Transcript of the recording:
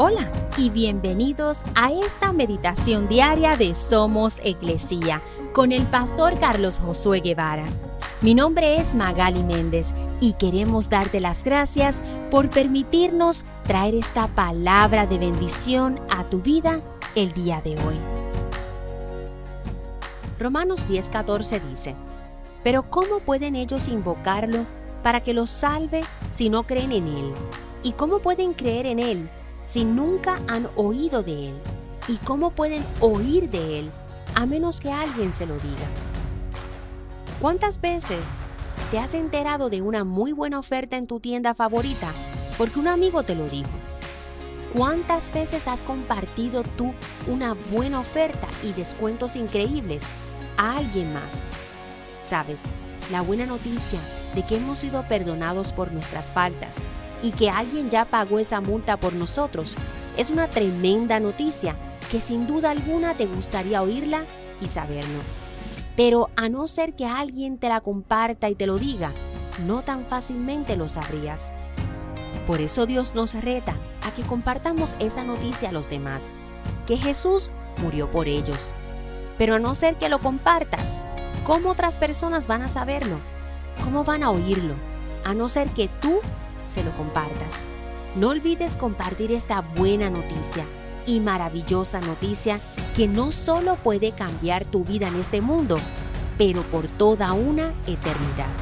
Hola y bienvenidos a esta meditación diaria de Somos Iglesia con el pastor Carlos Josué Guevara. Mi nombre es Magali Méndez y queremos darte las gracias por permitirnos traer esta palabra de bendición a tu vida el día de hoy. Romanos 10:14 dice, Pero ¿cómo pueden ellos invocarlo para que los salve si no creen en Él? ¿Y cómo pueden creer en Él si nunca han oído de Él? ¿Y cómo pueden oír de Él a menos que alguien se lo diga? ¿Cuántas veces te has enterado de una muy buena oferta en tu tienda favorita porque un amigo te lo dijo? ¿Cuántas veces has compartido tú una buena oferta y descuentos increíbles a alguien más? Sabes, la buena noticia de que hemos sido perdonados por nuestras faltas y que alguien ya pagó esa multa por nosotros es una tremenda noticia que sin duda alguna te gustaría oírla y saberlo. Pero a no ser que alguien te la comparta y te lo diga, no tan fácilmente lo sabrías. Por eso Dios nos reta a que compartamos esa noticia a los demás, que Jesús murió por ellos. Pero a no ser que lo compartas, ¿cómo otras personas van a saberlo? ¿Cómo van a oírlo? A no ser que tú se lo compartas. No olvides compartir esta buena noticia y maravillosa noticia que no solo puede cambiar tu vida en este mundo, pero por toda una eternidad.